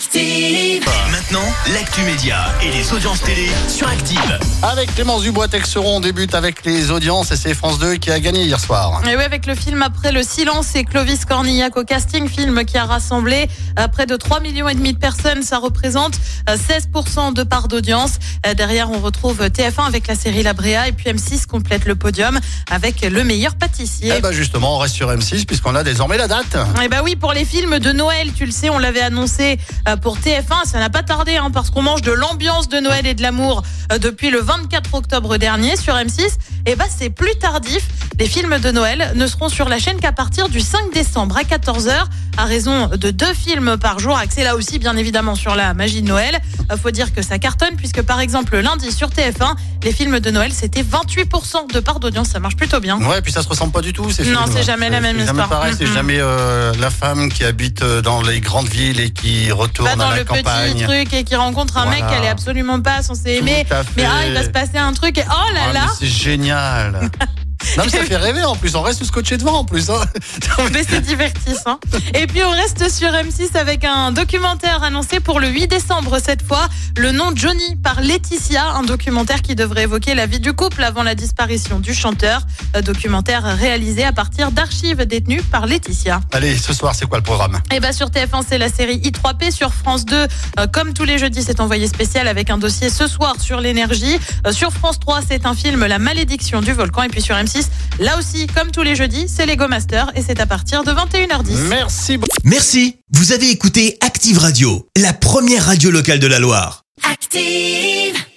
Active. Maintenant, l'actu média et les audiences télé sur Active. Avec Clémence Dubois-Texeron, on débute avec les audiences et c'est France 2 qui a gagné hier soir. Et oui, avec le film Après le silence et Clovis Cornillac au casting, film qui a rassemblé euh, près de 3 millions et demi de personnes. Ça représente euh, 16% de part d'audience. Euh, Derrière, on retrouve TF1 avec la série La Bréa et puis M6 complète le podium avec le meilleur pâtissier. Eh ben justement, on reste sur M6 puisqu'on a désormais la date. Et bah oui, pour les films de Noël, tu le sais, on l'avait annoncé euh, pour TF1, ça n'a pas tardé hein, parce qu'on mange de l'ambiance de Noël et de l'amour euh, depuis le 24 octobre dernier sur M6. Et bah c'est plus tardif. Les films de Noël ne seront sur la chaîne qu'à partir du 5 décembre à 14h à raison de deux films par jour, axés là aussi bien évidemment sur la magie de Noël. Euh, Faut dire que ça cartonne puisque par exemple lundi sur TF1, les films de Noël c'était 28% de part d'audience, ça marche plutôt bien. Ouais, puis ça se ressemble pas du tout. Ces Non, c'est jamais la même C'est jamais histoire. pareil, c'est Mm, mm. jamais euh, la femme qui habite euh, dans les grandes villes et qui retourne Pas dans à la le campagne. petit truc et qui rencontre un mec qu'elle est absolument pas censée aimer. Mais ah, il va se passer un truc et oh là Ah, là, c'est génial. non, mais ça fait rêver en plus. On reste scotché devant en plus. hein. mais c'est divertissant. Et puis on reste sur M6 avec un documentaire annoncé pour le 8 décembre cette fois. Le nom Johnny par Laetitia, un documentaire qui devrait évoquer la vie du couple avant la disparition du chanteur. Un documentaire réalisé à partir d'archives détenues par Laetitia. Allez, ce soir, c'est quoi le programme? Et bah sur TF1 c'est la série I3P sur France 2 euh, comme tous les jeudis c'est envoyé spécial avec un dossier ce soir sur l'énergie Euh, sur France 3 c'est un film La malédiction du volcan et puis sur M6 là aussi comme tous les jeudis c'est Lego Master et c'est à partir de 21h10 Merci beaucoup. Merci, vous avez écouté Active Radio, la première radio locale de la Loire. Active.